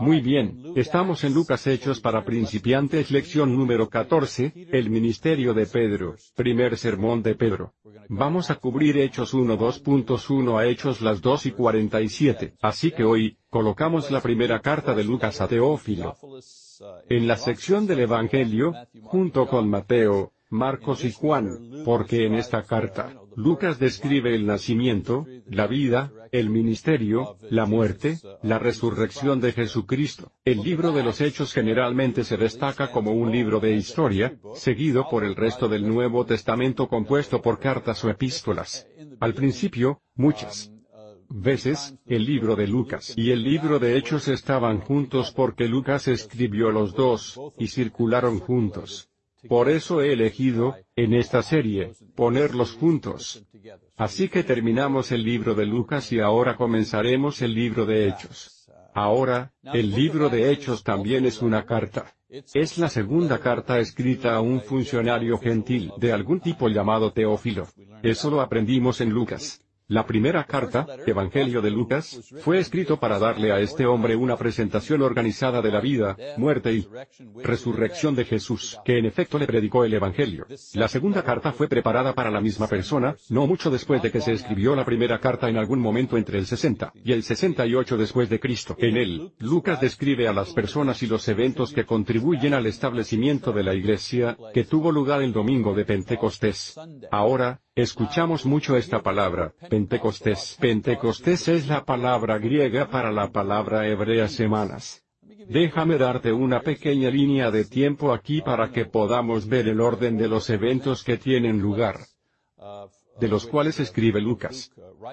Muy bien, estamos en Lucas Hechos para principiantes lección número 14, el ministerio de Pedro, primer sermón de Pedro. Vamos a cubrir Hechos 1 2.1 a Hechos las 2 y 47, así que hoy, colocamos la primera carta de Lucas a Teófilo. En la sección del Evangelio, junto con Mateo, Marcos y Juan, porque en esta carta, Lucas describe el nacimiento, la vida, el ministerio, la muerte, la resurrección de Jesucristo. El libro de los Hechos generalmente se destaca como un libro de historia, seguido por el resto del Nuevo Testamento compuesto por cartas o epístolas. Al principio, muchas veces, el libro de Lucas y el libro de Hechos estaban juntos porque Lucas escribió los dos, y circularon juntos. Por eso he elegido, en esta serie, ponerlos juntos. Así que terminamos el libro de Lucas y ahora comenzaremos el libro de Hechos. Ahora, el libro de Hechos también es una carta. Es la segunda carta escrita a un funcionario gentil de algún tipo llamado Teófilo. Eso lo aprendimos en Lucas. La primera carta, Evangelio de Lucas, fue escrito para darle a este hombre una presentación organizada de la vida, muerte y resurrección de Jesús, que en efecto le predicó el Evangelio. La segunda carta fue preparada para la misma persona, no mucho después de que se escribió la primera carta en algún momento entre el 60 y el 68 después de Cristo. En él, Lucas describe a las personas y los eventos que contribuyen al establecimiento de la iglesia, que tuvo lugar el domingo de Pentecostés. Ahora, Escuchamos mucho esta palabra, Pentecostés. Pentecostés es la palabra griega para la palabra hebrea semanas. Déjame darte una pequeña línea de tiempo aquí para que podamos ver el orden de los eventos que tienen lugar de los cuales escribe Lucas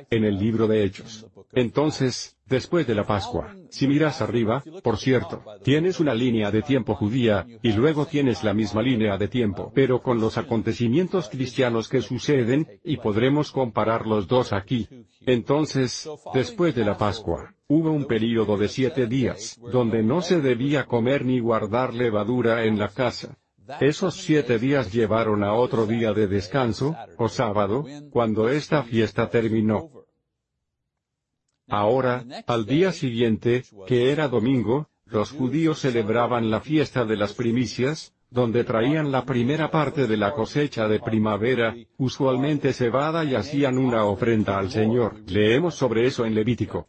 en el libro de Hechos. Entonces, después de la Pascua, si miras arriba, por cierto, tienes una línea de tiempo judía, y luego tienes la misma línea de tiempo, pero con los acontecimientos cristianos que suceden, y podremos comparar los dos aquí. Entonces, después de la Pascua, hubo un período de siete días, donde no se debía comer ni guardar levadura en la casa. Esos siete días llevaron a otro día de descanso, o sábado, cuando esta fiesta terminó. Ahora, al día siguiente, que era domingo, los judíos celebraban la fiesta de las primicias, donde traían la primera parte de la cosecha de primavera, usualmente cebada y hacían una ofrenda al Señor. Leemos sobre eso en Levítico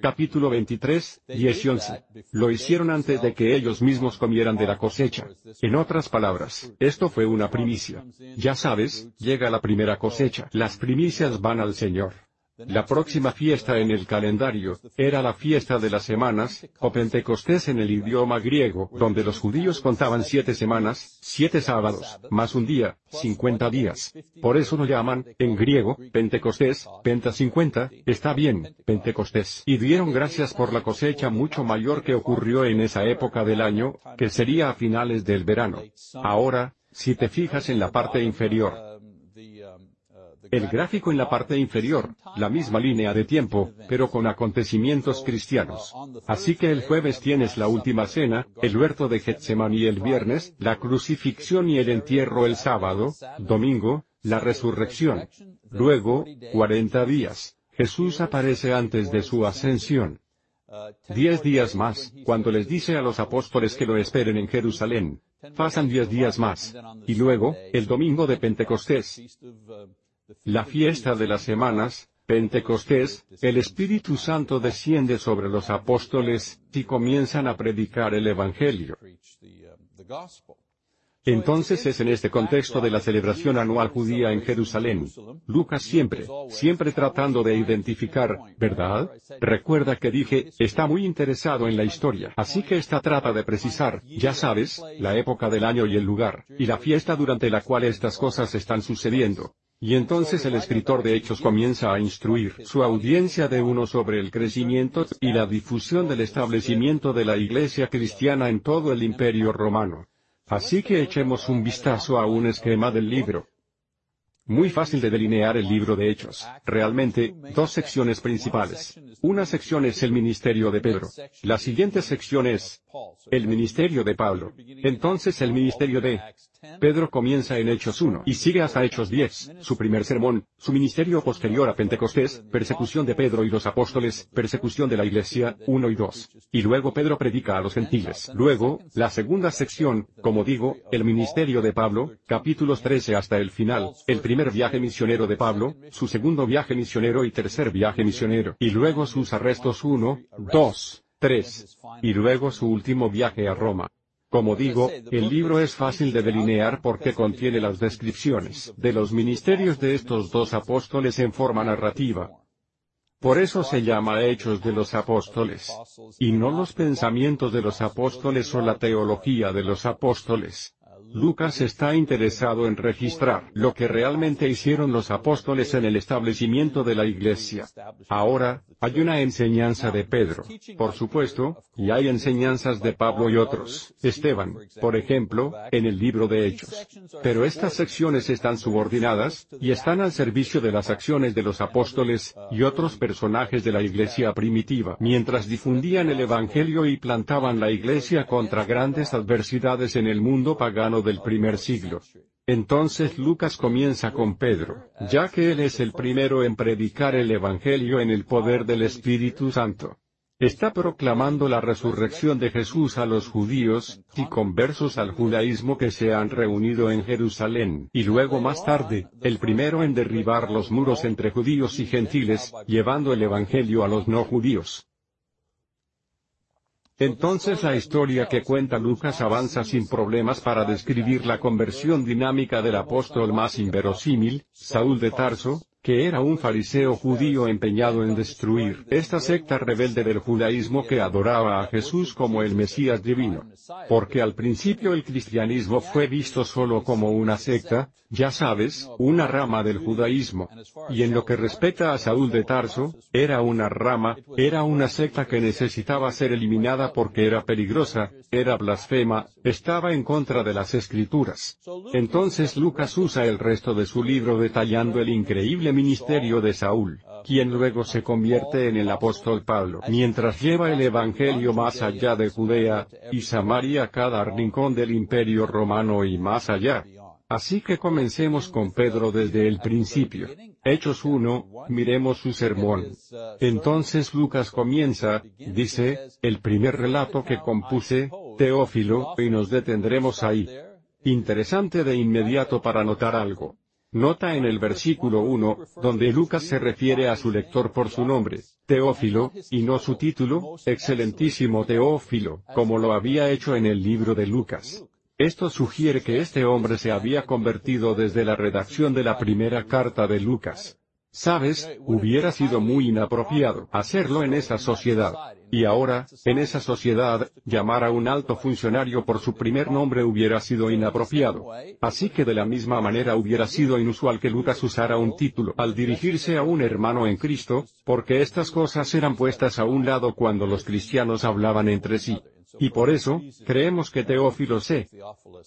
capítulo 23, 10 y 11. Lo hicieron antes de que ellos mismos comieran de la cosecha. En otras palabras, esto fue una primicia. Ya sabes, llega la primera cosecha. Las primicias van al Señor. La próxima fiesta en el calendario, era la fiesta de las semanas, o Pentecostés en el idioma griego, donde los judíos contaban siete semanas, siete sábados, más un día, cincuenta días. Por eso lo llaman, en griego, Pentecostés, Penta cincuenta, está bien, Pentecostés. Y dieron gracias por la cosecha mucho mayor que ocurrió en esa época del año, que sería a finales del verano. Ahora, si te fijas en la parte inferior, el gráfico en la parte inferior, la misma línea de tiempo, pero con acontecimientos cristianos. Así que el jueves tienes la última cena, el huerto de Getsemaní el viernes, la crucifixión y el entierro el sábado, domingo, la resurrección. Luego, 40 días. Jesús aparece antes de su ascensión. Diez días más, cuando les dice a los apóstoles que lo esperen en Jerusalén. Pasan diez días más. Y luego, el domingo de Pentecostés. La fiesta de las semanas, Pentecostés, el Espíritu Santo desciende sobre los apóstoles, y comienzan a predicar el Evangelio. Entonces es en este contexto de la celebración anual judía en Jerusalén. Lucas siempre, siempre tratando de identificar, ¿verdad? Recuerda que dije, está muy interesado en la historia. Así que esta trata de precisar, ya sabes, la época del año y el lugar, y la fiesta durante la cual estas cosas están sucediendo. Y entonces el escritor de Hechos comienza a instruir su audiencia de uno sobre el crecimiento y la difusión del establecimiento de la iglesia cristiana en todo el imperio romano. Así que echemos un vistazo a un esquema del libro. Muy fácil de delinear el libro de Hechos. Realmente, dos secciones principales. Una sección es el ministerio de Pedro. La siguiente sección es, El ministerio de Pablo. Entonces el ministerio de Pedro comienza en Hechos 1 y sigue hasta Hechos 10, su primer sermón, su ministerio posterior a Pentecostés, persecución de Pedro y los apóstoles, persecución de la iglesia, 1 y 2. Y luego Pedro predica a los gentiles. Luego, la segunda sección, como digo, el ministerio de Pablo, capítulos 13 hasta el final, el primer viaje misionero de Pablo, su segundo viaje misionero y tercer viaje misionero, y luego sus arrestos 1, 2, 3. Y luego su último viaje a Roma. Como digo, el libro es fácil de delinear porque contiene las descripciones de los ministerios de estos dos apóstoles en forma narrativa. Por eso se llama Hechos de los Apóstoles, y no los pensamientos de los apóstoles o la teología de los apóstoles. Lucas está interesado en registrar lo que realmente hicieron los apóstoles en el establecimiento de la iglesia. Ahora, hay una enseñanza de Pedro, por supuesto, y hay enseñanzas de Pablo y otros, Esteban, por ejemplo, en el libro de Hechos. Pero estas secciones están subordinadas, y están al servicio de las acciones de los apóstoles, y otros personajes de la iglesia primitiva, mientras difundían el Evangelio y plantaban la iglesia contra grandes adversidades en el mundo pagano del primer siglo. Entonces Lucas comienza con Pedro, ya que él es el primero en predicar el Evangelio en el poder del Espíritu Santo. Está proclamando la resurrección de Jesús a los judíos, y conversos al judaísmo que se han reunido en Jerusalén, y luego más tarde, el primero en derribar los muros entre judíos y gentiles, llevando el Evangelio a los no judíos. Entonces la historia que cuenta Lucas avanza sin problemas para describir la conversión dinámica del apóstol más inverosímil, Saúl de Tarso, que era un fariseo judío empeñado en destruir esta secta rebelde del judaísmo que adoraba a Jesús como el Mesías divino. Porque al principio el cristianismo fue visto solo como una secta, ya sabes, una rama del judaísmo. Y en lo que respecta a Saúl de Tarso, era una rama, era una secta que necesitaba ser eliminada porque era peligrosa, era blasfema, estaba en contra de las escrituras. Entonces Lucas usa el resto de su libro detallando el increíble ministerio de Saúl, quien luego se convierte en el apóstol Pablo, mientras lleva el Evangelio más allá de Judea, y Samaria cada rincón del imperio romano y más allá. Así que comencemos con Pedro desde el principio. Hechos 1, miremos su sermón. Entonces Lucas comienza, dice, el primer relato que compuse, Teófilo, y nos detendremos ahí. Interesante de inmediato para notar algo. Nota en el versículo 1, donde Lucas se refiere a su lector por su nombre, Teófilo, y no su título, excelentísimo Teófilo, como lo había hecho en el libro de Lucas. Esto sugiere que este hombre se había convertido desde la redacción de la primera carta de Lucas. Sabes, hubiera sido muy inapropiado hacerlo en esa sociedad. Y ahora, en esa sociedad, llamar a un alto funcionario por su primer nombre hubiera sido inapropiado. Así que de la misma manera hubiera sido inusual que Lucas usara un título al dirigirse a un hermano en Cristo, porque estas cosas eran puestas a un lado cuando los cristianos hablaban entre sí. Y por eso, creemos que Teófilo se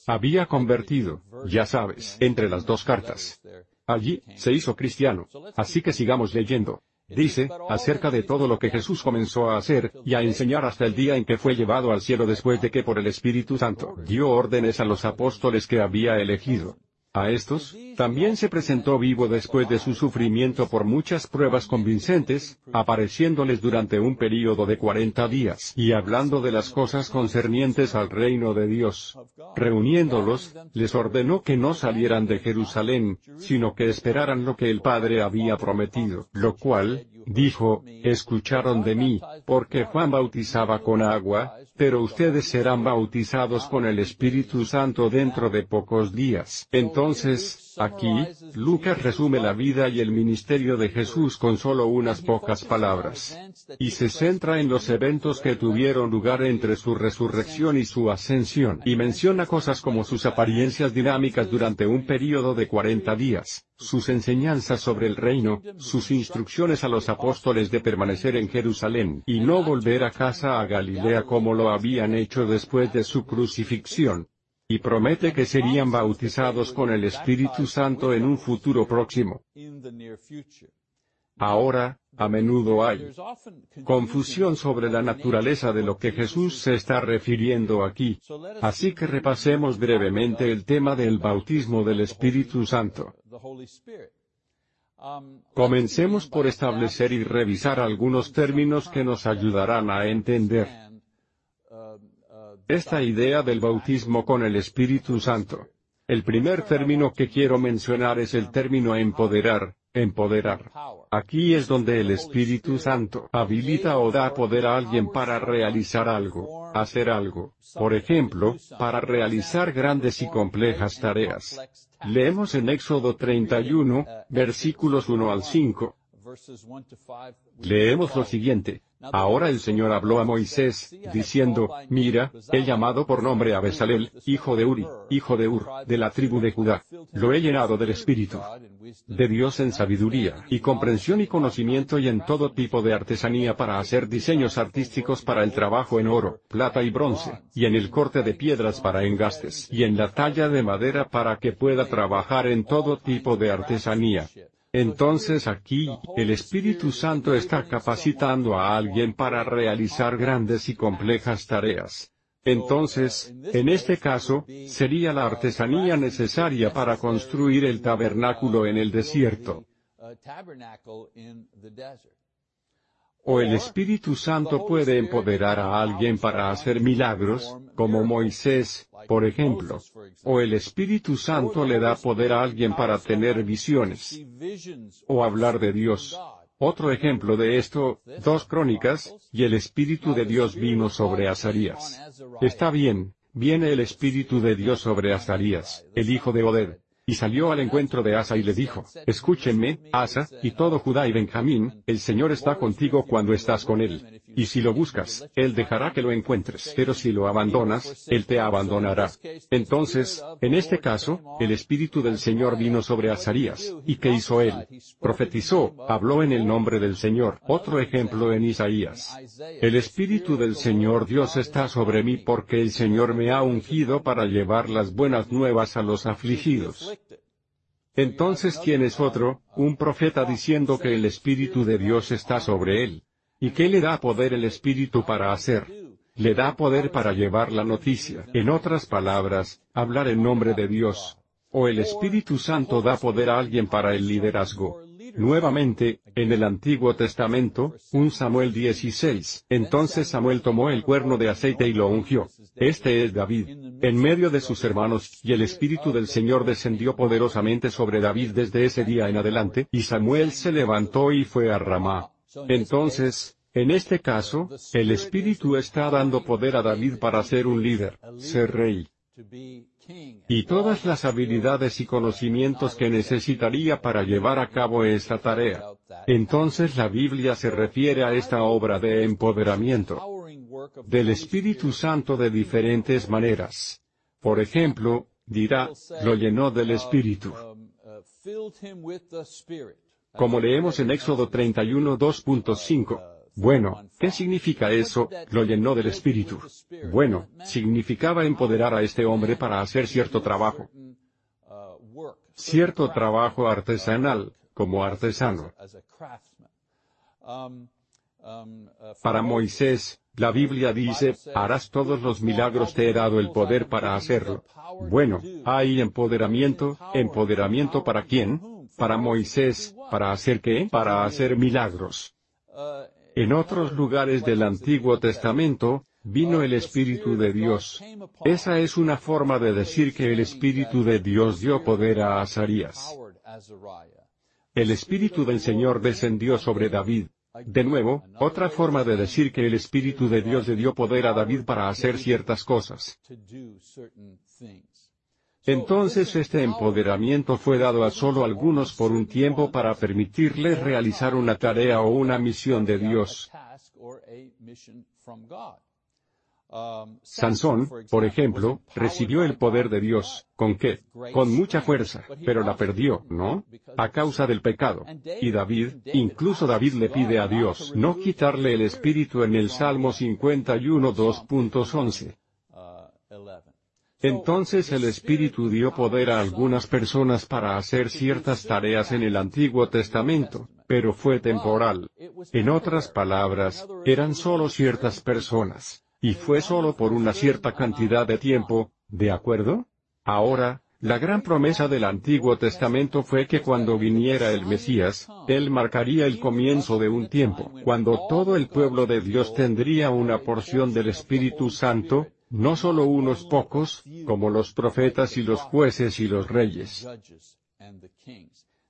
había convertido, ya sabes, entre las dos cartas. Allí, se hizo cristiano. Así que sigamos leyendo. Dice, acerca de todo lo que Jesús comenzó a hacer, y a enseñar hasta el día en que fue llevado al cielo después de que por el Espíritu Santo dio órdenes a los apóstoles que había elegido. A estos, también se presentó vivo después de su sufrimiento por muchas pruebas convincentes, apareciéndoles durante un período de cuarenta días y hablando de las cosas concernientes al reino de Dios. Reuniéndolos, les ordenó que no salieran de Jerusalén, sino que esperaran lo que el Padre había prometido, lo cual, dijo, escucharon de mí, porque Juan bautizaba con agua, pero ustedes serán bautizados con el Espíritu Santo dentro de pocos días. Entonces, aquí, Lucas resume la vida y el ministerio de Jesús con solo unas pocas palabras. Y se centra en los eventos que tuvieron lugar entre su resurrección y su ascensión, y menciona cosas como sus apariencias dinámicas durante un período de 40 días, sus enseñanzas sobre el reino, sus instrucciones a los apóstoles de permanecer en Jerusalén y no volver a casa a Galilea como lo habían hecho después de su crucifixión. Y promete que serían bautizados con el Espíritu Santo en un futuro próximo. Ahora, a menudo hay confusión sobre la naturaleza de lo que Jesús se está refiriendo aquí. Así que repasemos brevemente el tema del bautismo del Espíritu Santo. Comencemos por establecer y revisar algunos términos que nos ayudarán a entender esta idea del bautismo con el Espíritu Santo. El primer término que quiero mencionar es el término empoderar, empoderar. Aquí es donde el Espíritu Santo habilita o da poder a alguien para realizar algo, hacer algo, por ejemplo, para realizar grandes y complejas tareas. Leemos en Éxodo 31, versículos 1 al 5. Leemos lo siguiente. Ahora el Señor habló a Moisés, diciendo, Mira, he llamado por nombre a Besalel, hijo de Uri, hijo de Ur, de la tribu de Judá. Lo he llenado del Espíritu de Dios en sabiduría, y comprensión y conocimiento y en todo tipo de artesanía para hacer diseños artísticos para el trabajo en oro, plata y bronce, y en el corte de piedras para engastes, y en la talla de madera para que pueda trabajar en todo tipo de artesanía. Entonces aquí, el Espíritu Santo está capacitando a alguien para realizar grandes y complejas tareas. Entonces, en este caso, sería la artesanía necesaria para construir el tabernáculo en el desierto. O el Espíritu Santo puede empoderar a alguien para hacer milagros, como Moisés, por ejemplo. O el Espíritu Santo le da poder a alguien para tener visiones. O hablar de Dios. Otro ejemplo de esto, dos crónicas, y el Espíritu de Dios vino sobre Azarías. Está bien, viene el Espíritu de Dios sobre Azarías, el hijo de Oded. Y salió al encuentro de Asa y le dijo, Escúchenme, Asa, y todo Judá y Benjamín, el Señor está contigo cuando estás con él. Y si lo buscas, Él dejará que lo encuentres, pero si lo abandonas, Él te abandonará. Entonces, en este caso, el Espíritu del Señor vino sobre Azarías, ¿y qué hizo él? Profetizó, habló en el nombre del Señor. Otro ejemplo en Isaías. El Espíritu del Señor Dios está sobre mí porque el Señor me ha ungido para llevar las buenas nuevas a los afligidos. Entonces ¿quién es otro, un profeta diciendo que el Espíritu de Dios está sobre él. ¿Y qué le da poder el Espíritu para hacer? Le da poder para llevar la noticia. En otras palabras, hablar en nombre de Dios. O el Espíritu Santo da poder a alguien para el liderazgo. Nuevamente, en el Antiguo Testamento, un Samuel 16. Entonces Samuel tomó el cuerno de aceite y lo ungió. Este es David. En medio de sus hermanos, y el Espíritu del Señor descendió poderosamente sobre David desde ese día en adelante, y Samuel se levantó y fue a Ramá. Entonces, en este caso, el Espíritu está dando poder a David para ser un líder, ser rey y todas las habilidades y conocimientos que necesitaría para llevar a cabo esta tarea. Entonces la Biblia se refiere a esta obra de empoderamiento del Espíritu Santo de diferentes maneras. Por ejemplo, dirá, lo llenó del Espíritu. Como leemos en Éxodo 31 2.5. Bueno, ¿qué significa eso? Lo llenó del Espíritu. Bueno, significaba empoderar a este hombre para hacer cierto trabajo. Cierto trabajo artesanal, como artesano. Para Moisés, la Biblia dice, harás todos los milagros, te he dado el poder para hacerlo. Bueno, hay empoderamiento, empoderamiento para quién? Para Moisés, ¿para hacer qué? Para hacer milagros. En otros lugares del Antiguo Testamento, vino el Espíritu de Dios. Esa es una forma de decir que el Espíritu de Dios dio poder a Azarías. El Espíritu del Señor descendió sobre David. De nuevo, otra forma de decir que el Espíritu de Dios le dio poder a David para hacer ciertas cosas. Entonces este empoderamiento fue dado a solo algunos por un tiempo para permitirles realizar una tarea o una misión de Dios. Sansón, por ejemplo, recibió el poder de Dios, ¿con qué? Con mucha fuerza, pero la perdió, ¿no? A causa del pecado. Y David, incluso David le pide a Dios no quitarle el espíritu en el Salmo 51 2.11. Entonces el Espíritu dio poder a algunas personas para hacer ciertas tareas en el Antiguo Testamento. pero fue temporal. En otras palabras, eran solo ciertas personas. Y fue solo por una cierta cantidad de tiempo, ¿de acuerdo? Ahora, la gran promesa del Antiguo Testamento fue que cuando viniera el Mesías, Él marcaría el comienzo de un tiempo, cuando todo el pueblo de Dios tendría una porción del Espíritu Santo, no solo unos pocos, como los profetas y los jueces y los reyes.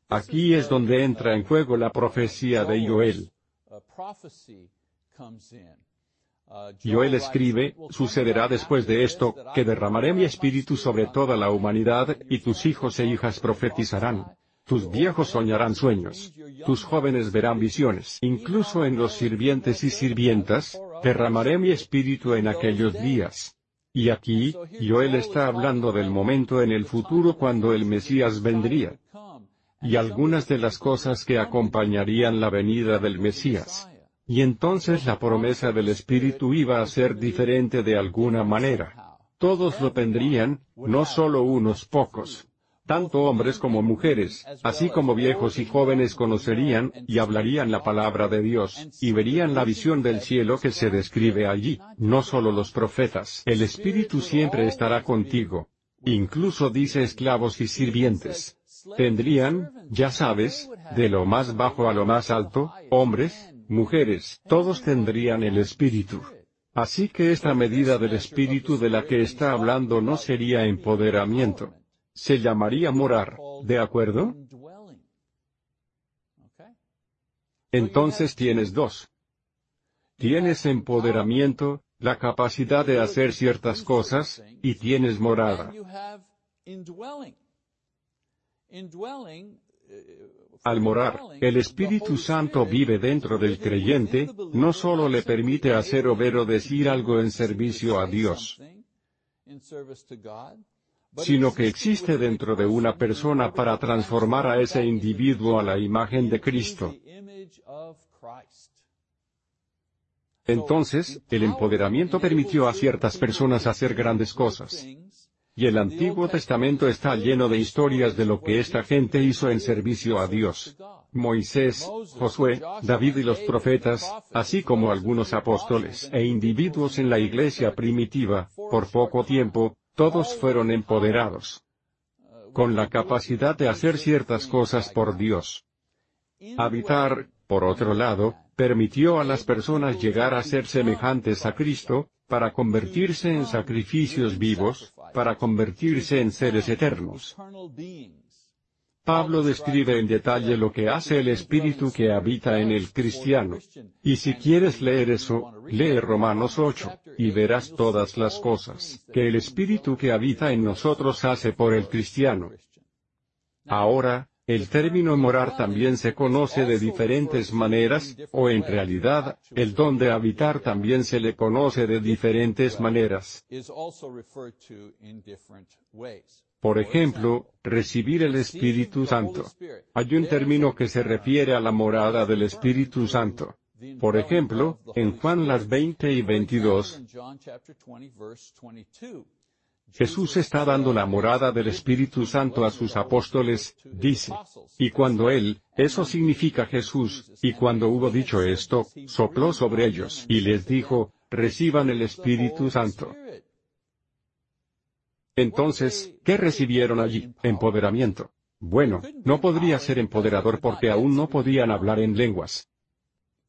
Aquí es donde entra en juego la profecía de Joel. Joel escribe, sucederá después de esto, que derramaré mi espíritu sobre toda la humanidad, y tus hijos e hijas profetizarán. Tus viejos soñarán sueños. Tus jóvenes verán visiones. Incluso en los sirvientes y sirvientas, derramaré mi espíritu en aquellos días. Y aquí, Joel está hablando del momento en el futuro cuando el Mesías vendría. Y algunas de las cosas que acompañarían la venida del Mesías. Y entonces la promesa del Espíritu iba a ser diferente de alguna manera. Todos lo tendrían, no solo unos pocos. Tanto hombres como mujeres, así como viejos y jóvenes conocerían, y hablarían la palabra de Dios, y verían la visión del cielo que se describe allí, no solo los profetas. El Espíritu siempre estará contigo. Incluso dice esclavos y sirvientes. Tendrían, ya sabes, de lo más bajo a lo más alto, hombres, mujeres, todos tendrían el Espíritu. Así que esta medida del Espíritu de la que está hablando no sería empoderamiento. Se llamaría morar, ¿de acuerdo? Entonces tienes dos. Tienes empoderamiento, la capacidad de hacer ciertas cosas, y tienes morada. Al morar, el Espíritu Santo vive dentro del creyente, no solo le permite hacer o ver o decir algo en servicio a Dios, sino que existe dentro de una persona para transformar a ese individuo a la imagen de Cristo. Entonces, el empoderamiento permitió a ciertas personas hacer grandes cosas. Y el Antiguo Testamento está lleno de historias de lo que esta gente hizo en servicio a Dios. Moisés, Josué, David y los profetas, así como algunos apóstoles e individuos en la iglesia primitiva, por poco tiempo, todos fueron empoderados con la capacidad de hacer ciertas cosas por Dios. Habitar, por otro lado, permitió a las personas llegar a ser semejantes a Cristo, para convertirse en sacrificios vivos, para convertirse en seres eternos. Pablo describe en detalle lo que hace el Espíritu que habita en el cristiano. Y si quieres leer eso, lee Romanos 8, y verás todas las cosas que el Espíritu que habita en nosotros hace por el cristiano. Ahora, el término morar también se conoce de diferentes maneras, o en realidad, el don de habitar también se le conoce de diferentes maneras. Por ejemplo, recibir el Espíritu Santo. Hay un término que se refiere a la morada del Espíritu Santo. Por ejemplo, en Juan las 20 y 22, Jesús está dando la morada del Espíritu Santo a sus apóstoles, dice. Y cuando Él, eso significa Jesús, y cuando hubo dicho esto, sopló sobre ellos, y les dijo, reciban el Espíritu Santo. Entonces, ¿qué recibieron allí? Empoderamiento. Bueno, no podría ser empoderador porque aún no podían hablar en lenguas.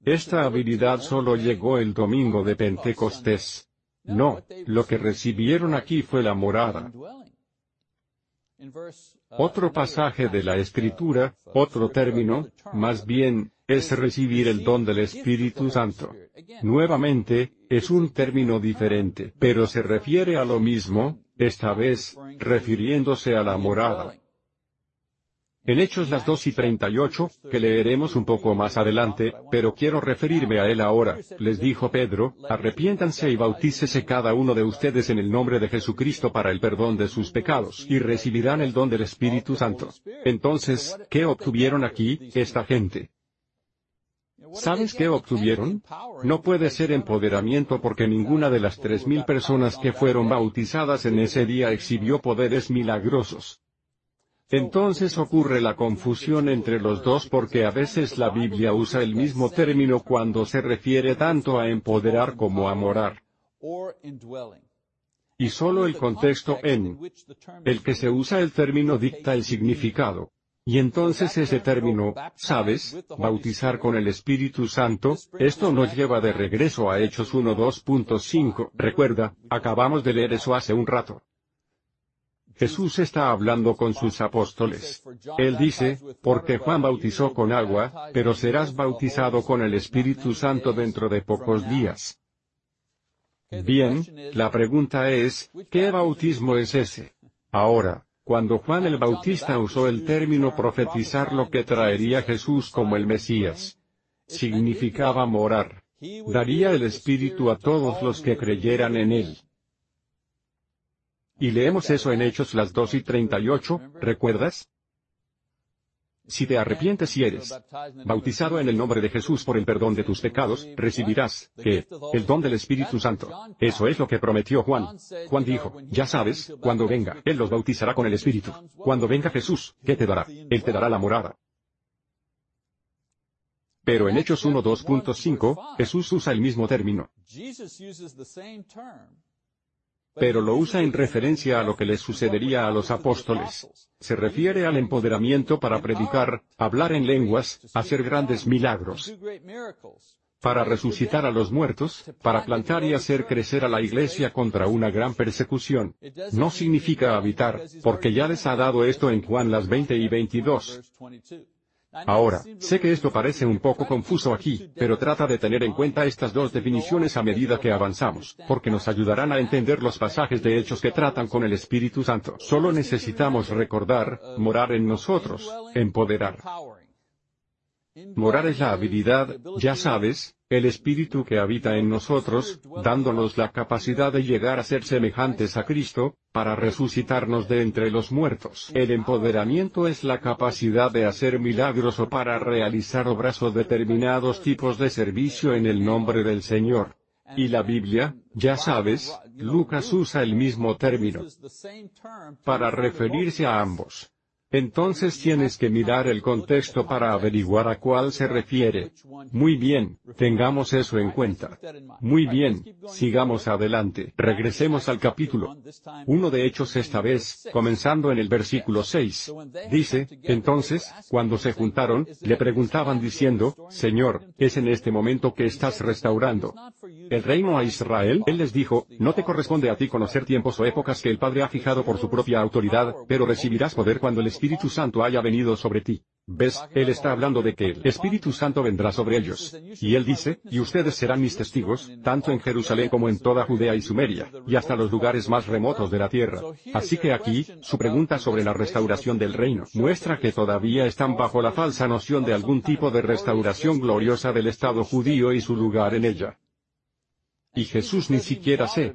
Esta habilidad solo llegó el domingo de Pentecostés. No, lo que recibieron aquí fue la morada. Otro pasaje de la Escritura, otro término, más bien, es recibir el don del Espíritu Santo. Nuevamente, es un término diferente, pero se refiere a lo mismo, esta vez, refiriéndose a la morada. En Hechos las 2 y 38, que leeremos un poco más adelante, pero quiero referirme a él ahora, les dijo Pedro, arrepiéntanse y bautícese cada uno de ustedes en el nombre de Jesucristo para el perdón de sus pecados, y recibirán el don del Espíritu Santo. Entonces, ¿qué obtuvieron aquí, esta gente? ¿Sabes qué obtuvieron? No puede ser empoderamiento porque ninguna de las tres mil personas que fueron bautizadas en ese día exhibió poderes milagrosos. Entonces ocurre la confusión entre los dos porque a veces la Biblia usa el mismo término cuando se refiere tanto a empoderar como a morar. Y solo el contexto en el que se usa el término dicta el significado. Y entonces ese término, ¿sabes? Bautizar con el Espíritu Santo, esto nos lleva de regreso a Hechos 1.2.5, recuerda, acabamos de leer eso hace un rato. Jesús está hablando con sus apóstoles. Él dice, porque Juan bautizó con agua, pero serás bautizado con el Espíritu Santo dentro de pocos días. Bien, la pregunta es, ¿qué bautismo es ese? Ahora, cuando Juan el Bautista usó el término profetizar lo que traería Jesús como el Mesías, significaba morar. Daría el Espíritu a todos los que creyeran en él. Y leemos eso en Hechos las 2 y 38, ¿recuerdas? Si te arrepientes y eres bautizado en el nombre de Jesús por el perdón de tus pecados, recibirás, ¿qué? El don del Espíritu Santo. Eso es lo que prometió Juan. Juan dijo, ya sabes, cuando venga, Él los bautizará con el Espíritu. Cuando venga Jesús, ¿qué te dará? Él te dará la morada. Pero en Hechos 1.2.5, Jesús usa el mismo término pero lo usa en referencia a lo que les sucedería a los apóstoles. Se refiere al empoderamiento para predicar, hablar en lenguas, hacer grandes milagros, para resucitar a los muertos, para plantar y hacer crecer a la iglesia contra una gran persecución. No significa habitar, porque ya les ha dado esto en Juan las 20 y 22. Ahora, sé que esto parece un poco confuso aquí, pero trata de tener en cuenta estas dos definiciones a medida que avanzamos, porque nos ayudarán a entender los pasajes de hechos que tratan con el Espíritu Santo. Solo necesitamos recordar, morar en nosotros, empoderar. Morar es la habilidad, ya sabes, el Espíritu que habita en nosotros, dándonos la capacidad de llegar a ser semejantes a Cristo, para resucitarnos de entre los muertos. El empoderamiento es la capacidad de hacer milagros o para realizar obras o determinados tipos de servicio en el nombre del Señor. Y la Biblia, ya sabes, Lucas usa el mismo término para referirse a ambos. Entonces tienes que mirar el contexto para averiguar a cuál se refiere. Muy bien, tengamos eso en cuenta. Muy bien, sigamos adelante. Regresemos al capítulo. Uno de Hechos esta vez, comenzando en el versículo 6. Dice, entonces, cuando se juntaron, le preguntaban diciendo, Señor, ¿es en este momento que estás restaurando el reino a Israel? Él les dijo, no te corresponde a ti conocer tiempos o épocas que el Padre ha fijado por su propia autoridad, pero recibirás poder cuando el Espíritu Santo haya venido sobre ti. ¿Ves? Él está hablando de que el Espíritu Santo vendrá sobre ellos. Y él dice, y ustedes serán mis testigos, tanto en Jerusalén como en toda Judea y Sumeria, y hasta los lugares más remotos de la tierra. Así que aquí, su pregunta sobre la restauración del reino muestra que todavía están bajo la falsa noción de algún tipo de restauración gloriosa del Estado judío y su lugar en ella. Y Jesús ni siquiera se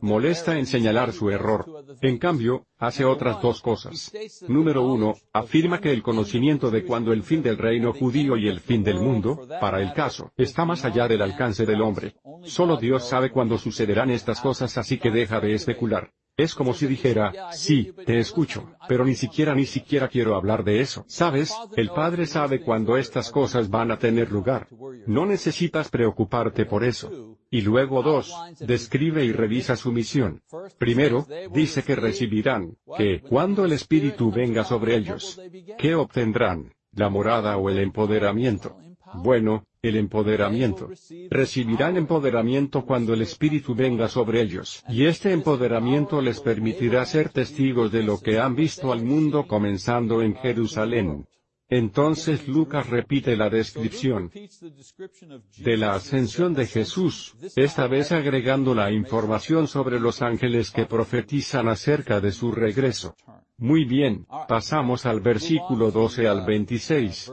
molesta en señalar su error. En cambio, hace otras dos cosas. Número uno, afirma que el conocimiento de cuando el fin del reino judío y el fin del mundo, para el caso, está más allá del alcance del hombre. Solo Dios sabe cuándo sucederán estas cosas así que deja de especular. Es como si dijera, sí, te escucho, pero ni siquiera ni siquiera quiero hablar de eso. Sabes, el Padre sabe cuándo estas cosas van a tener lugar. No necesitas preocuparte por eso. Y luego dos, describe y revisa su misión. Primero, dice que recibirán, que, cuando el Espíritu venga sobre ellos, ¿qué obtendrán? La morada o el empoderamiento. Bueno, el empoderamiento. Recibirán empoderamiento cuando el Espíritu venga sobre ellos, y este empoderamiento les permitirá ser testigos de lo que han visto al mundo comenzando en Jerusalén. Entonces Lucas repite la descripción de la ascensión de Jesús, esta vez agregando la información sobre los ángeles que profetizan acerca de su regreso. Muy bien, pasamos al versículo 12 al 26.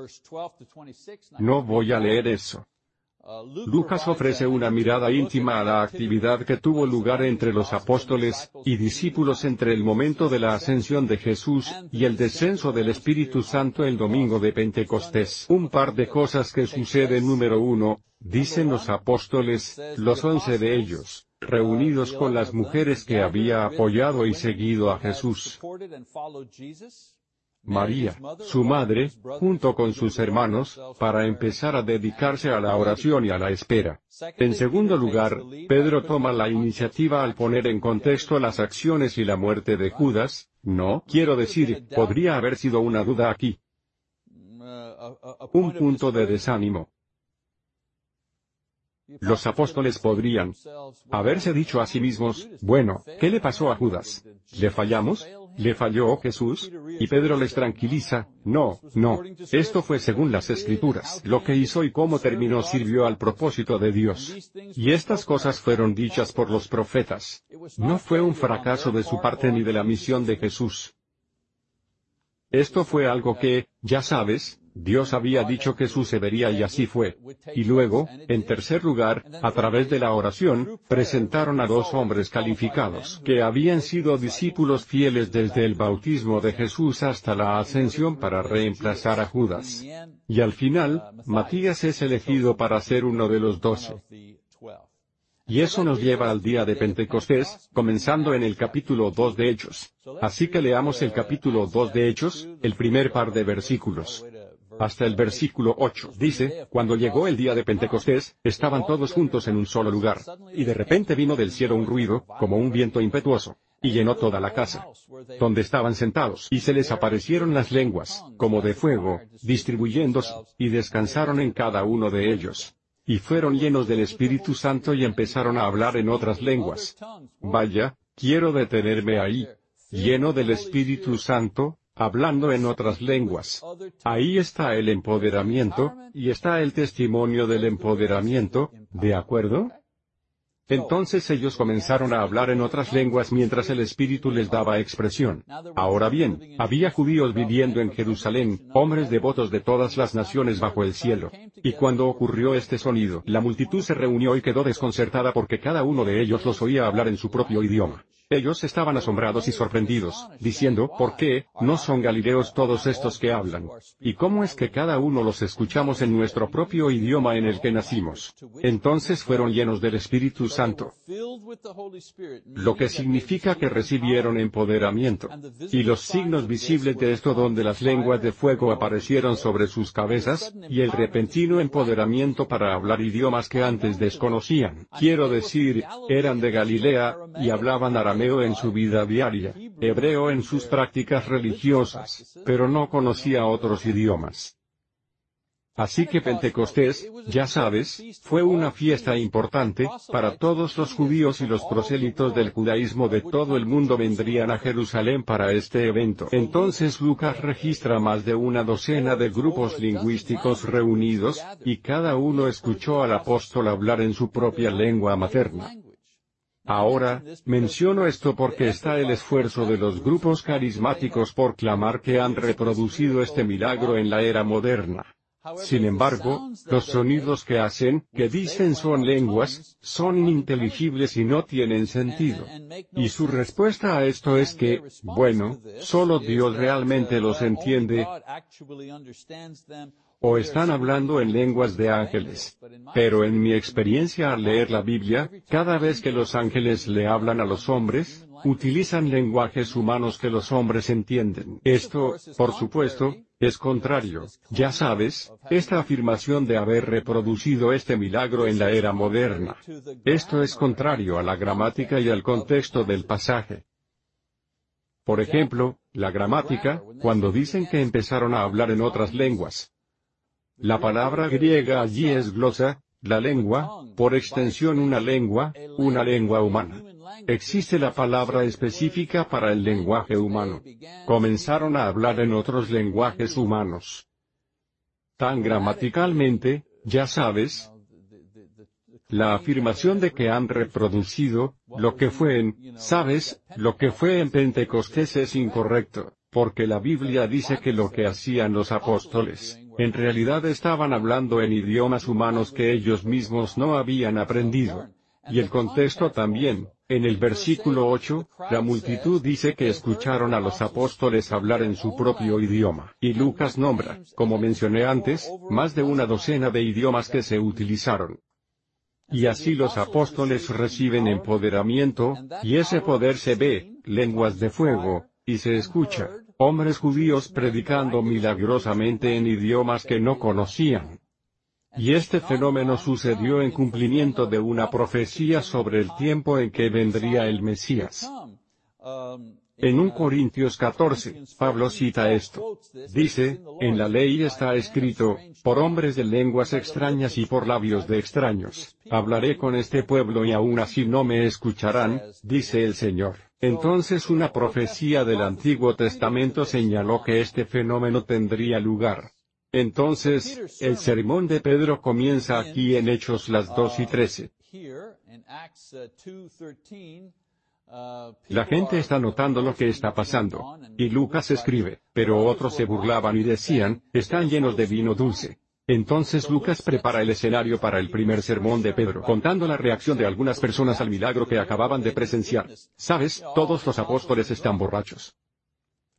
No voy a leer eso. Lucas ofrece una mirada íntima a la actividad que tuvo lugar entre los apóstoles y discípulos entre el momento de la ascensión de Jesús y el descenso del Espíritu Santo el domingo de Pentecostés. Un par de cosas que suceden número uno, dicen los apóstoles, los once de ellos, reunidos con las mujeres que había apoyado y seguido a Jesús. María, su madre, junto con sus hermanos, para empezar a dedicarse a la oración y a la espera. En segundo lugar, Pedro toma la iniciativa al poner en contexto las acciones y la muerte de Judas, no, quiero decir, podría haber sido una duda aquí. Un punto de desánimo. Los apóstoles podrían haberse dicho a sí mismos, bueno, ¿qué le pasó a Judas? ¿Le fallamos? ¿Le falló Jesús? Y Pedro les tranquiliza, no, no. Esto fue según las escrituras. Lo que hizo y cómo terminó sirvió al propósito de Dios. Y estas cosas fueron dichas por los profetas. No fue un fracaso de su parte ni de la misión de Jesús. Esto fue algo que, ya sabes, Dios había dicho que sucedería y así fue. Y luego, en tercer lugar, a través de la oración, presentaron a dos hombres calificados que habían sido discípulos fieles desde el bautismo de Jesús hasta la ascensión para reemplazar a Judas. Y al final, Matías es elegido para ser uno de los doce. Y eso nos lleva al día de Pentecostés, comenzando en el capítulo 2 de Hechos. Así que leamos el capítulo 2 de Hechos, el primer par de versículos. Hasta el versículo 8 dice, cuando llegó el día de Pentecostés, estaban todos juntos en un solo lugar. Y de repente vino del cielo un ruido, como un viento impetuoso, y llenó toda la casa, donde estaban sentados, y se les aparecieron las lenguas, como de fuego, distribuyéndose, y descansaron en cada uno de ellos. Y fueron llenos del Espíritu Santo y empezaron a hablar en otras lenguas. Vaya, quiero detenerme ahí. Lleno del Espíritu Santo, hablando en otras lenguas. Ahí está el empoderamiento, y está el testimonio del empoderamiento, ¿de acuerdo? Entonces ellos comenzaron a hablar en otras lenguas mientras el Espíritu les daba expresión. Ahora bien, había judíos viviendo en Jerusalén, hombres devotos de todas las naciones bajo el cielo. Y cuando ocurrió este sonido, la multitud se reunió y quedó desconcertada porque cada uno de ellos los oía hablar en su propio idioma. Ellos estaban asombrados y sorprendidos, diciendo, ¿por qué, no son galileos todos estos que hablan? ¿Y cómo es que cada uno los escuchamos en nuestro propio idioma en el que nacimos? Entonces fueron llenos del Espíritu Santo. Lo que significa que recibieron empoderamiento. Y los signos visibles de esto donde las lenguas de fuego aparecieron sobre sus cabezas, y el repentino empoderamiento para hablar idiomas que antes desconocían. Quiero decir, eran de Galilea, y hablaban arameo en su vida diaria, hebreo en sus prácticas religiosas, pero no conocía otros idiomas. Así que Pentecostés, ya sabes, fue una fiesta importante, para todos los judíos y los prosélitos del judaísmo de todo el mundo vendrían a Jerusalén para este evento. Entonces Lucas registra más de una docena de grupos lingüísticos reunidos, y cada uno escuchó al apóstol hablar en su propia lengua materna. Ahora, menciono esto porque está el esfuerzo de los grupos carismáticos por clamar que han reproducido este milagro en la era moderna. Sin embargo, los sonidos que hacen, que dicen son lenguas, son ininteligibles y no tienen sentido. Y su respuesta a esto es que, bueno, solo Dios realmente los entiende, o están hablando en lenguas de ángeles. Pero en mi experiencia al leer la Biblia, cada vez que los ángeles le hablan a los hombres, utilizan lenguajes humanos que los hombres entienden. Esto, por supuesto, es contrario, ya sabes, esta afirmación de haber reproducido este milagro en la era moderna. Esto es contrario a la gramática y al contexto del pasaje. Por ejemplo, la gramática, cuando dicen que empezaron a hablar en otras lenguas, la palabra griega allí es glosa, la lengua, por extensión una lengua, una lengua humana. Existe la palabra específica para el lenguaje humano. Comenzaron a hablar en otros lenguajes humanos. Tan gramaticalmente, ya sabes, la afirmación de que han reproducido, lo que fue en, sabes, lo que fue en Pentecostés es incorrecto, porque la Biblia dice que lo que hacían los apóstoles, en realidad estaban hablando en idiomas humanos que ellos mismos no habían aprendido. Y el contexto también, en el versículo 8, la multitud dice que escucharon a los apóstoles hablar en su propio idioma. Y Lucas nombra, como mencioné antes, más de una docena de idiomas que se utilizaron. Y así los apóstoles reciben empoderamiento, y ese poder se ve, lenguas de fuego, y se escucha, hombres judíos predicando milagrosamente en idiomas que no conocían. Y este fenómeno sucedió en cumplimiento de una profecía sobre el tiempo en que vendría el Mesías. En 1 Corintios 14, Pablo cita esto. Dice, en la ley está escrito, por hombres de lenguas extrañas y por labios de extraños, hablaré con este pueblo y aún así no me escucharán, dice el Señor. Entonces una profecía del Antiguo Testamento señaló que este fenómeno tendría lugar. Entonces, el sermón de Pedro comienza aquí en Hechos las 2 y 13. La gente está notando lo que está pasando. Y Lucas escribe, pero otros se burlaban y decían, están llenos de vino dulce. Entonces Lucas prepara el escenario para el primer sermón de Pedro, contando la reacción de algunas personas al milagro que acababan de presenciar. Sabes, todos los apóstoles están borrachos.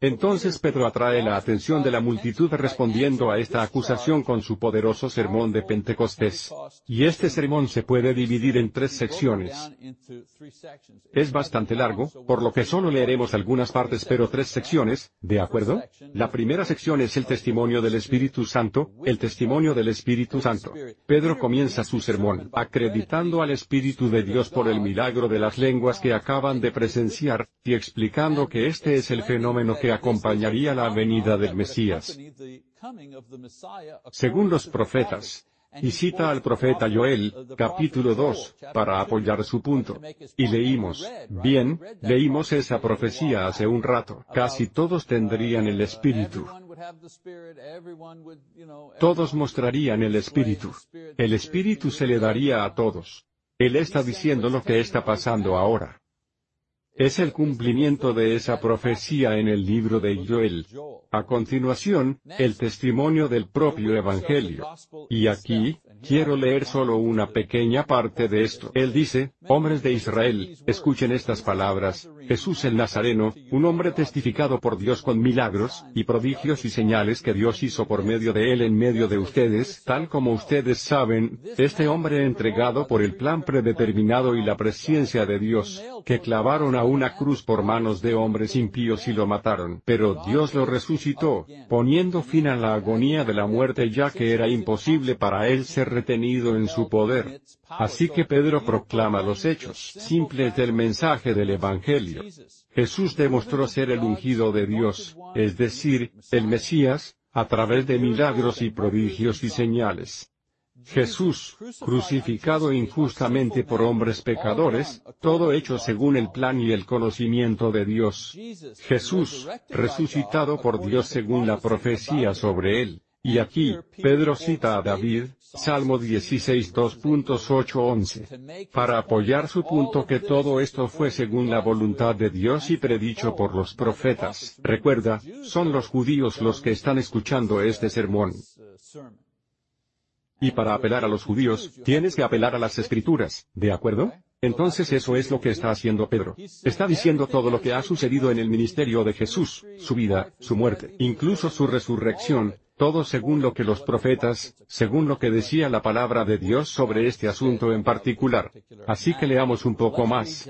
Entonces Pedro atrae la atención de la multitud respondiendo a esta acusación con su poderoso sermón de Pentecostés. Y este sermón se puede dividir en tres secciones. Es bastante largo, por lo que solo leeremos algunas partes pero tres secciones, ¿de acuerdo? La primera sección es el testimonio del Espíritu Santo, el testimonio del Espíritu Santo. Pedro comienza su sermón, acreditando al Espíritu de Dios por el milagro de las lenguas que acaban de presenciar, y explicando que este es el fenómeno que acompañaría la venida del Mesías. Según los profetas, y cita al profeta Joel, capítulo 2, para apoyar su punto. Y leímos, bien, leímos esa profecía hace un rato, casi todos tendrían el Espíritu. Todos mostrarían el Espíritu. El Espíritu se le daría a todos. Él está diciendo lo que está pasando ahora. Es el cumplimiento de esa profecía en el libro de Joel. A continuación, el testimonio del propio Evangelio. Y aquí, quiero leer solo una pequeña parte de esto. Él dice, hombres de Israel, escuchen estas palabras, Jesús el Nazareno, un hombre testificado por Dios con milagros, y prodigios y señales que Dios hizo por medio de él en medio de ustedes, tal como ustedes saben, este hombre entregado por el plan predeterminado y la presencia de Dios, que clavaron a una cruz por manos de hombres impíos y lo mataron. Pero Dios lo resucitó, poniendo fin a la agonía de la muerte ya que era imposible para él ser retenido en su poder. Así que Pedro proclama los hechos simples del mensaje del Evangelio. Jesús demostró ser el ungido de Dios, es decir, el Mesías, a través de milagros y prodigios y señales. Jesús, crucificado injustamente por hombres pecadores, todo hecho según el plan y el conocimiento de Dios. Jesús, resucitado por Dios según la profecía sobre él. Y aquí, Pedro cita a David, Salmo 16 2.8-11, para apoyar su punto que todo esto fue según la voluntad de Dios y predicho por los profetas. Recuerda, son los judíos los que están escuchando este sermón. Y para apelar a los judíos, tienes que apelar a las escrituras, ¿de acuerdo? Entonces eso es lo que está haciendo Pedro. Está diciendo todo lo que ha sucedido en el ministerio de Jesús, su vida, su muerte, incluso su resurrección, todo según lo que los profetas, según lo que decía la palabra de Dios sobre este asunto en particular. Así que leamos un poco más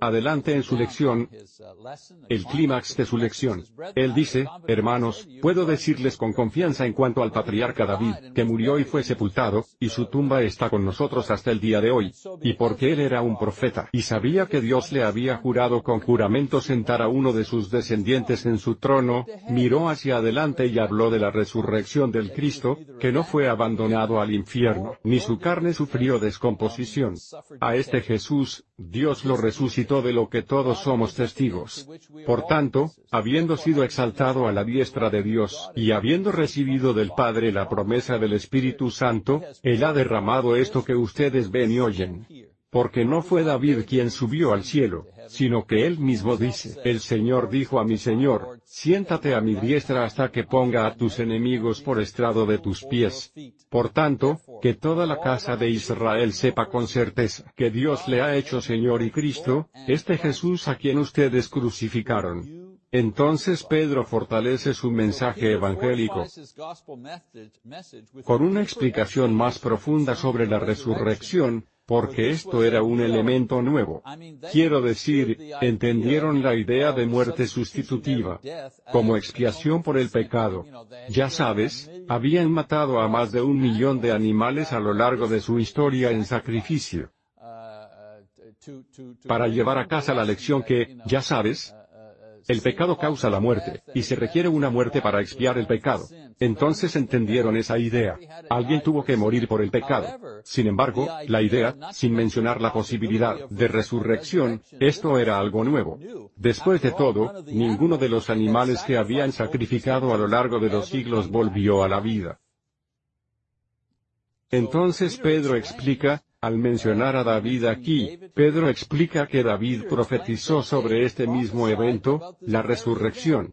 adelante en su lección, el clímax de su lección. Él dice, hermanos, puedo decirles con confianza en cuanto al patriarca David, que murió y fue sepultado, y su tumba está con nosotros hasta el día de hoy, y porque él era un profeta, y sabía que Dios le había jurado con juramento sentar a uno de sus descendientes en su trono, miró hacia adelante y habló de la resurrección del Cristo, que no fue abandonado al infierno, ni su carne sufrió descomposición. A este Jesús, Dios lo resucitó de lo que todos somos testigos. Por tanto, habiendo sido exaltado a la diestra de Dios, y habiendo recibido del Padre la promesa del Espíritu Santo, Él ha derramado esto que ustedes ven y oyen. Porque no fue David quien subió al cielo, sino que él mismo dice, el Señor dijo a mi Señor, siéntate a mi diestra hasta que ponga a tus enemigos por estrado de tus pies. Por tanto, que toda la casa de Israel sepa con certeza que Dios le ha hecho Señor y Cristo, este Jesús a quien ustedes crucificaron. Entonces Pedro fortalece su mensaje evangélico con una explicación más profunda sobre la resurrección, porque esto era un elemento nuevo. Quiero decir, entendieron la idea de muerte sustitutiva, como expiación por el pecado. Ya sabes, habían matado a más de un millón de animales a lo largo de su historia en sacrificio. Para llevar a casa la lección que, ya sabes, el pecado causa la muerte, y se requiere una muerte para expiar el pecado. Entonces entendieron esa idea. Alguien tuvo que morir por el pecado. Sin embargo, la idea, sin mencionar la posibilidad de resurrección, esto era algo nuevo. Después de todo, ninguno de los animales que habían sacrificado a lo largo de los siglos volvió a la vida. Entonces Pedro explica, al mencionar a David aquí, Pedro explica que David profetizó sobre este mismo evento, la resurrección.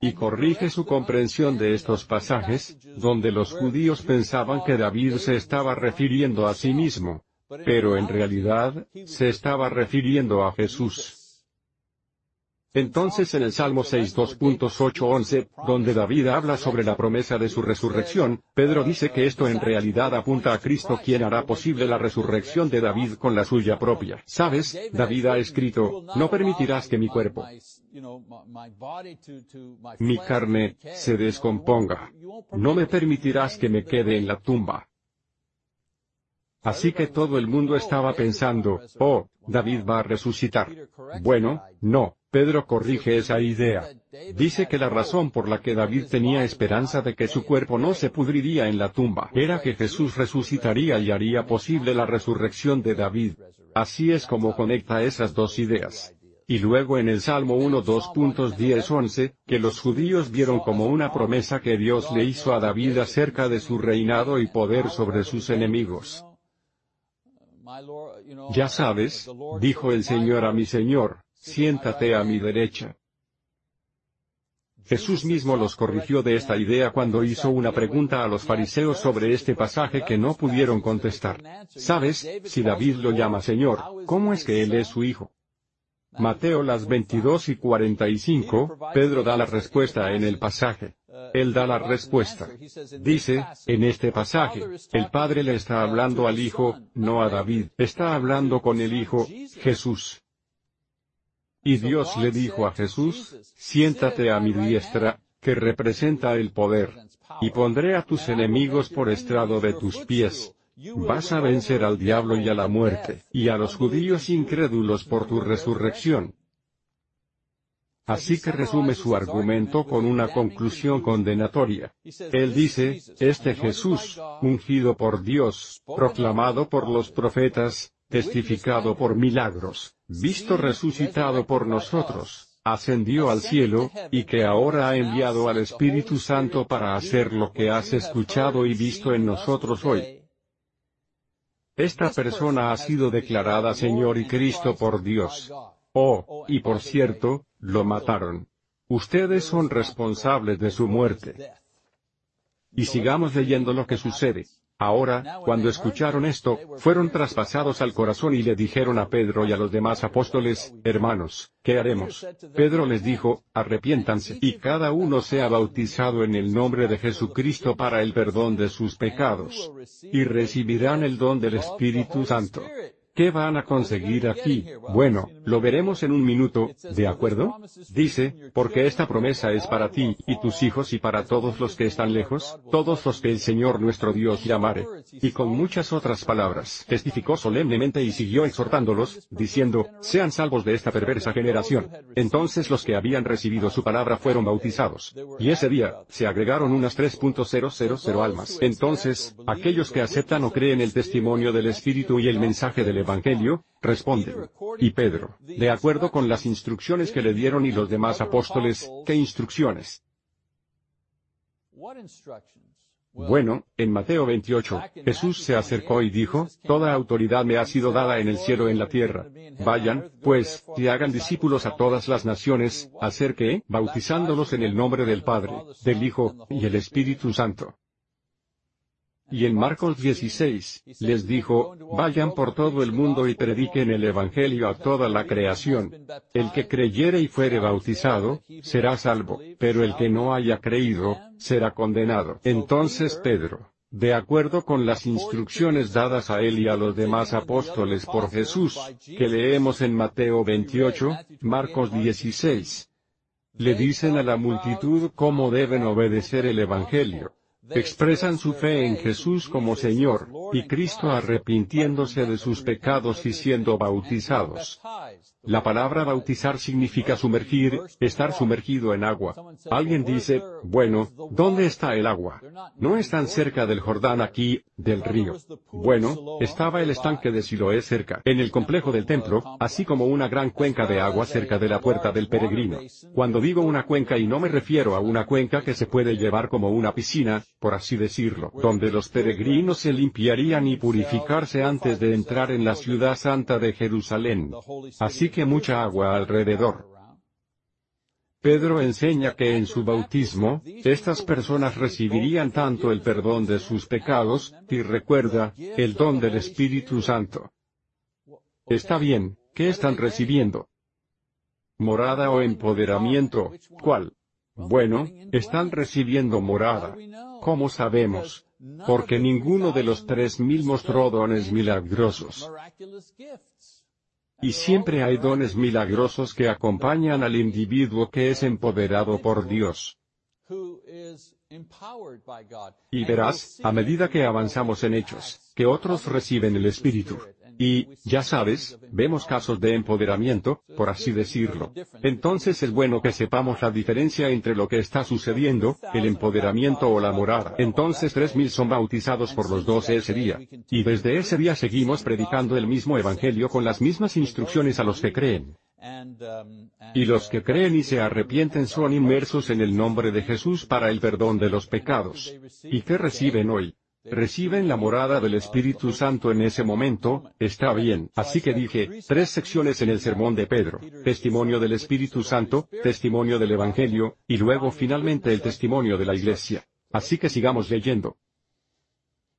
Y corrige su comprensión de estos pasajes, donde los judíos pensaban que David se estaba refiriendo a sí mismo. Pero en realidad, se estaba refiriendo a Jesús. Entonces en el Salmo 6 2.8-11, donde David habla sobre la promesa de su resurrección, Pedro dice que esto en realidad apunta a Cristo quien hará posible la resurrección de David con la suya propia. ¿Sabes? David ha escrito, no permitirás que mi cuerpo, mi carne, se descomponga. No me permitirás que me quede en la tumba. Así que todo el mundo estaba pensando, oh, David va a resucitar. Bueno, no, Pedro corrige esa idea. Dice que la razón por la que David tenía esperanza de que su cuerpo no se pudriría en la tumba era que Jesús resucitaría y haría posible la resurrección de David. Así es como conecta esas dos ideas. Y luego en el Salmo 1 2.10-11, que los judíos vieron como una promesa que Dios le hizo a David acerca de su reinado y poder sobre sus enemigos. Ya sabes, dijo el Señor a mi Señor, siéntate a mi derecha. Jesús mismo los corrigió de esta idea cuando hizo una pregunta a los fariseos sobre este pasaje que no pudieron contestar. ¿Sabes, si David lo llama Señor, cómo es que Él es su Hijo? Mateo las 22 y 45, Pedro da la respuesta en el pasaje. Él da la respuesta. Dice, en este pasaje, el Padre le está hablando al Hijo, no a David, está hablando con el Hijo, Jesús. Y Dios le dijo a Jesús, siéntate a mi diestra, que representa el poder, y pondré a tus enemigos por estrado de tus pies. Vas a vencer al diablo y a la muerte, y a los judíos incrédulos por tu resurrección. Así que resume su argumento con una conclusión condenatoria. Él dice, este Jesús, ungido por Dios, proclamado por los profetas, testificado por milagros, visto resucitado por nosotros, ascendió al cielo, y que ahora ha enviado al Espíritu Santo para hacer lo que has escuchado y visto en nosotros hoy. Esta persona ha sido declarada Señor y Cristo por Dios. Oh, y por cierto, lo mataron. Ustedes son responsables de su muerte. Y sigamos leyendo lo que sucede. Ahora, cuando escucharon esto, fueron traspasados al corazón y le dijeron a Pedro y a los demás apóstoles, hermanos, ¿qué haremos? Pedro les dijo, arrepiéntanse y cada uno sea bautizado en el nombre de Jesucristo para el perdón de sus pecados. Y recibirán el don del Espíritu Santo. ¿Qué van a conseguir aquí? Bueno, lo veremos en un minuto, ¿de acuerdo? Dice, porque esta promesa es para ti, y tus hijos y para todos los que están lejos, todos los que el Señor nuestro Dios llamare. Y con muchas otras palabras, testificó solemnemente y siguió exhortándolos, diciendo, sean salvos de esta perversa generación. Entonces los que habían recibido su palabra fueron bautizados. Y ese día, se agregaron unas 3.000 almas. Entonces, aquellos que aceptan o creen el testimonio del Espíritu y el mensaje del Evangelio, responden. Y Pedro, de acuerdo con las instrucciones que le dieron y los demás apóstoles, ¿qué instrucciones? Bueno, en Mateo 28, Jesús se acercó y dijo, Toda autoridad me ha sido dada en el cielo y en la tierra. Vayan, pues, y hagan discípulos a todas las naciones, hacer que, bautizándolos en el nombre del Padre, del Hijo, y el Espíritu Santo y en Marcos 16, les dijo, vayan por todo el mundo y prediquen el Evangelio a toda la creación. El que creyere y fuere bautizado, será salvo, pero el que no haya creído, será condenado. Entonces Pedro, de acuerdo con las instrucciones dadas a él y a los demás apóstoles por Jesús, que leemos en Mateo 28, Marcos 16. Le dicen a la multitud cómo deben obedecer el Evangelio. Expresan su fe en Jesús como Señor, y Cristo arrepintiéndose de sus pecados y siendo bautizados. La palabra bautizar significa sumergir, estar sumergido en agua. Alguien dice, bueno, ¿dónde está el agua? No están cerca del Jordán aquí, del río. Bueno, estaba el estanque de Siloé cerca, en el complejo del templo, así como una gran cuenca de agua cerca de la puerta del peregrino. Cuando digo una cuenca y no me refiero a una cuenca que se puede llevar como una piscina, por así decirlo, donde los peregrinos se limpiarían y purificarse antes de entrar en la ciudad santa de Jerusalén. Así que mucha agua alrededor. Pedro enseña que en su bautismo, estas personas recibirían tanto el perdón de sus pecados, y recuerda, el don del Espíritu Santo. Está bien, ¿qué están recibiendo? Morada o empoderamiento, ¿cuál? Bueno, están recibiendo morada. ¿Cómo sabemos? Porque ninguno de los tres mil mostró dones milagrosos. Y siempre hay dones milagrosos que acompañan al individuo que es empoderado por Dios. Y verás, a medida que avanzamos en hechos, que otros reciben el Espíritu, y, ya sabes, vemos casos de empoderamiento, por así decirlo. Entonces es bueno que sepamos la diferencia entre lo que está sucediendo, el empoderamiento o la morada. Entonces tres mil son bautizados por los doce ese día. Y desde ese día seguimos predicando el mismo evangelio con las mismas instrucciones a los que creen. Y los que creen y se arrepienten son inmersos en el nombre de Jesús para el perdón de los pecados. ¿Y qué reciben hoy? Reciben la morada del Espíritu Santo en ese momento, está bien. Así que dije, tres secciones en el sermón de Pedro, testimonio del Espíritu Santo, testimonio del Evangelio, y luego finalmente el testimonio de la Iglesia. Así que sigamos leyendo.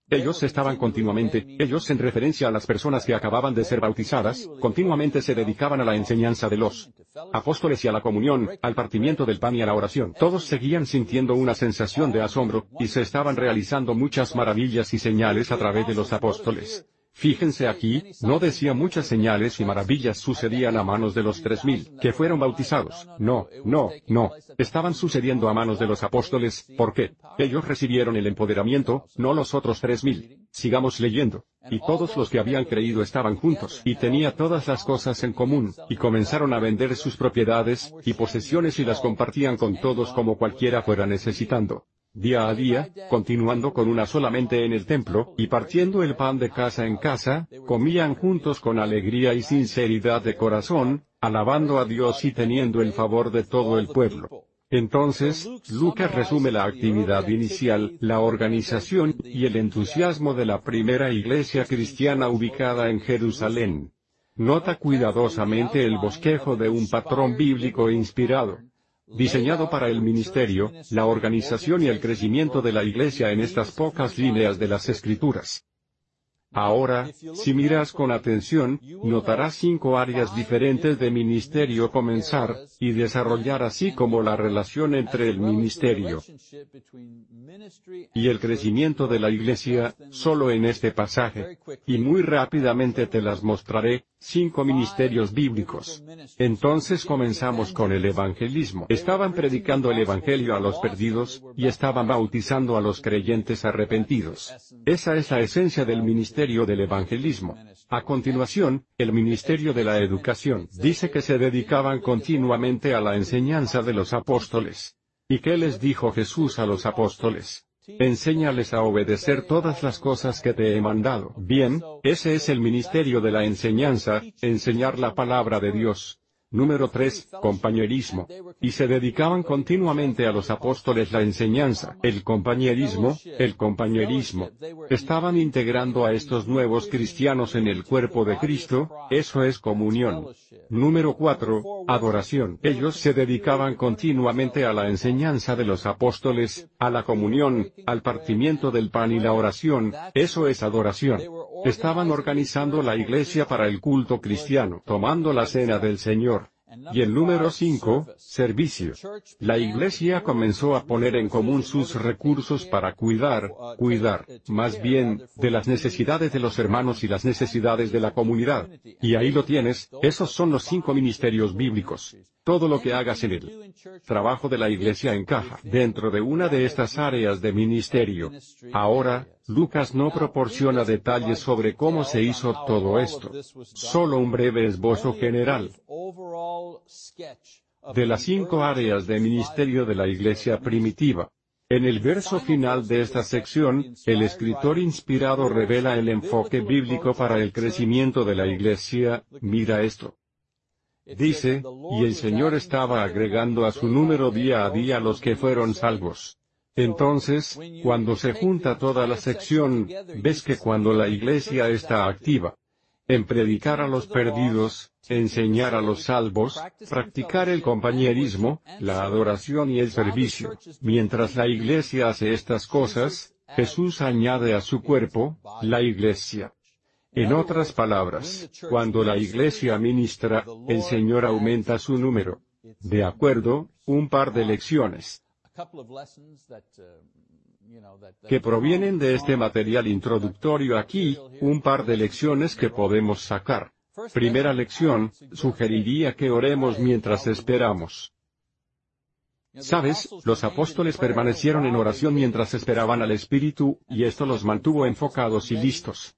Ellos estaban continuamente, ellos en referencia a las personas que acababan de ser bautizadas, continuamente se dedicaban a la enseñanza de los apóstoles y a la comunión, al partimiento del pan y a la oración. Todos seguían sintiendo una sensación de asombro, y se estaban realizando muchas maravillas y señales a través de los apóstoles. Fíjense aquí, no decía muchas señales y maravillas sucedían a manos de los tres mil, que fueron bautizados. No, no, no. Estaban sucediendo a manos de los apóstoles, ¿por qué? Ellos recibieron el empoderamiento, no los otros tres mil. Sigamos leyendo. Y todos los que habían creído estaban juntos, y tenía todas las cosas en común, y comenzaron a vender sus propiedades, y posesiones y las compartían con todos como cualquiera fuera necesitando día a día, continuando con una solamente en el templo, y partiendo el pan de casa en casa, comían juntos con alegría y sinceridad de corazón, alabando a Dios y teniendo el favor de todo el pueblo. Entonces, Lucas resume la actividad inicial, la organización, y el entusiasmo de la primera iglesia cristiana ubicada en Jerusalén. Nota cuidadosamente el bosquejo de un patrón bíblico inspirado diseñado para el ministerio, la organización y el crecimiento de la Iglesia en estas pocas líneas de las Escrituras. Ahora, si miras con atención, notarás cinco áreas diferentes de ministerio comenzar, y desarrollar así como la relación entre el ministerio y el crecimiento de la iglesia, solo en este pasaje. Y muy rápidamente te las mostraré, cinco ministerios bíblicos. Entonces comenzamos con el evangelismo. Estaban predicando el evangelio a los perdidos, y estaban bautizando a los creyentes arrepentidos. Esa es la esencia del ministerio del evangelismo. A continuación, el Ministerio de la Educación dice que se dedicaban continuamente a la enseñanza de los apóstoles. ¿Y qué les dijo Jesús a los apóstoles? Enséñales a obedecer todas las cosas que te he mandado. Bien, ese es el ministerio de la enseñanza, enseñar la palabra de Dios. Número 3. Compañerismo. Y se dedicaban continuamente a los apóstoles la enseñanza, el compañerismo, el compañerismo. Estaban integrando a estos nuevos cristianos en el cuerpo de Cristo, eso es comunión. Número 4. Adoración. Ellos se dedicaban continuamente a la enseñanza de los apóstoles, a la comunión, al partimiento del pan y la oración, eso es adoración. Estaban organizando la iglesia para el culto cristiano, tomando la cena del Señor Y el número 5, servicio. La iglesia comenzó a poner en común sus recursos para cuidar, cuidar, más bien, de las necesidades de los hermanos y las necesidades de la comunidad. Y ahí lo tienes, esos son los cinco ministerios bíblicos. Todo lo que hagas en el trabajo de la iglesia encaja dentro de una de estas áreas de ministerio. Ahora, Lucas no proporciona detalles sobre cómo se hizo todo esto. Solo un breve esbozo general de las cinco áreas de ministerio de la iglesia primitiva. En el verso final de esta sección, el escritor inspirado revela el enfoque bíblico para el crecimiento de la iglesia, mira esto. Dice, y el Señor estaba agregando a su número día a día los que fueron salvos. Entonces, cuando se junta toda la sección, ves que cuando la iglesia está activa, en predicar a los perdidos, enseñar a los salvos, practicar el compañerismo, la adoración y el servicio. Mientras la iglesia hace estas cosas, Jesús añade a su cuerpo, la iglesia. En otras palabras, cuando la iglesia ministra, el Señor aumenta su número. De acuerdo, un par de lecciones que provienen de este material introductorio aquí, un par de lecciones que podemos sacar. Primera lección, sugeriría que oremos mientras esperamos. Sabes, los apóstoles permanecieron en oración mientras esperaban al Espíritu, y esto los mantuvo enfocados y listos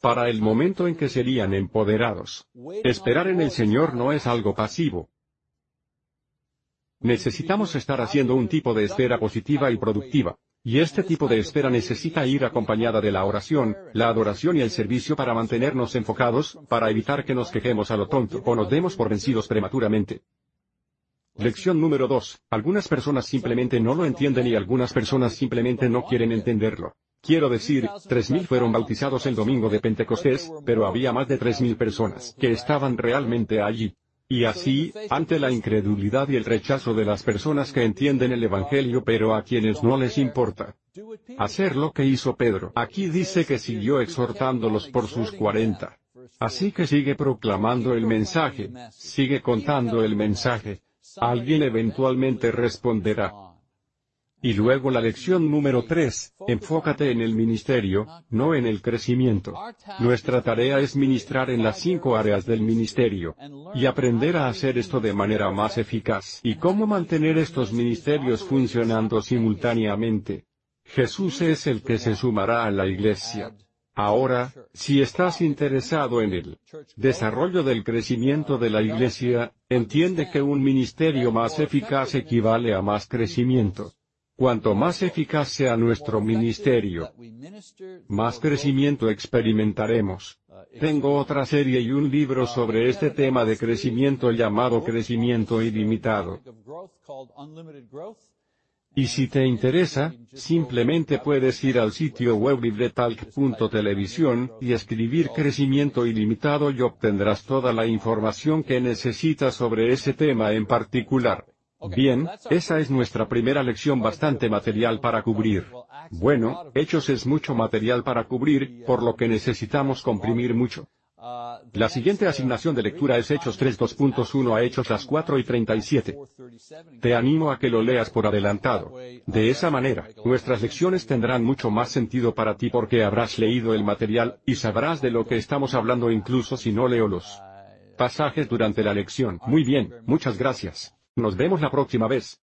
para el momento en que serían empoderados. Esperar en el Señor no es algo pasivo. Necesitamos estar haciendo un tipo de espera positiva y productiva. Y este tipo de espera necesita ir acompañada de la oración, la adoración y el servicio para mantenernos enfocados, para evitar que nos quejemos a lo tonto o nos demos por vencidos prematuramente. Lección número 2. Algunas personas simplemente no lo entienden y algunas personas simplemente no quieren entenderlo. Quiero decir, 3.000 fueron bautizados el domingo de Pentecostés, pero había más de 3.000 personas que estaban realmente allí. Y así, ante la incredulidad y el rechazo de las personas que entienden el Evangelio pero a quienes no les importa hacer lo que hizo Pedro. Aquí dice que siguió exhortándolos por sus cuarenta. Así que sigue proclamando el mensaje, sigue contando el mensaje. Alguien eventualmente responderá. Y luego la lección número 3, enfócate en el ministerio, no en el crecimiento. Nuestra tarea es ministrar en las cinco áreas del ministerio, y aprender a hacer esto de manera más eficaz. ¿Y cómo mantener estos ministerios funcionando simultáneamente? Jesús es el que se sumará a la iglesia. Ahora, si estás interesado en el desarrollo del crecimiento de la iglesia, entiende que un ministerio más eficaz equivale a más crecimiento. Cuanto más eficaz sea nuestro ministerio, más crecimiento experimentaremos. Tengo otra serie y un libro sobre este tema de crecimiento llamado Crecimiento Ilimitado. Y si te interesa, simplemente puedes ir al sitio web libretalk.televisión y escribir crecimiento ilimitado y obtendrás toda la información que necesitas sobre ese tema en particular. Bien, esa es nuestra primera lección bastante material para cubrir. Bueno, Hechos es mucho material para cubrir, por lo que necesitamos comprimir mucho. La siguiente asignación de lectura es Hechos 3.2.1 a Hechos las 4 y 37. Te animo a que lo leas por adelantado. De esa manera, nuestras lecciones tendrán mucho más sentido para ti porque habrás leído el material, y sabrás de lo que estamos hablando incluso si no leo los pasajes durante la lección. Muy bien, muchas gracias. Nos vemos la próxima vez.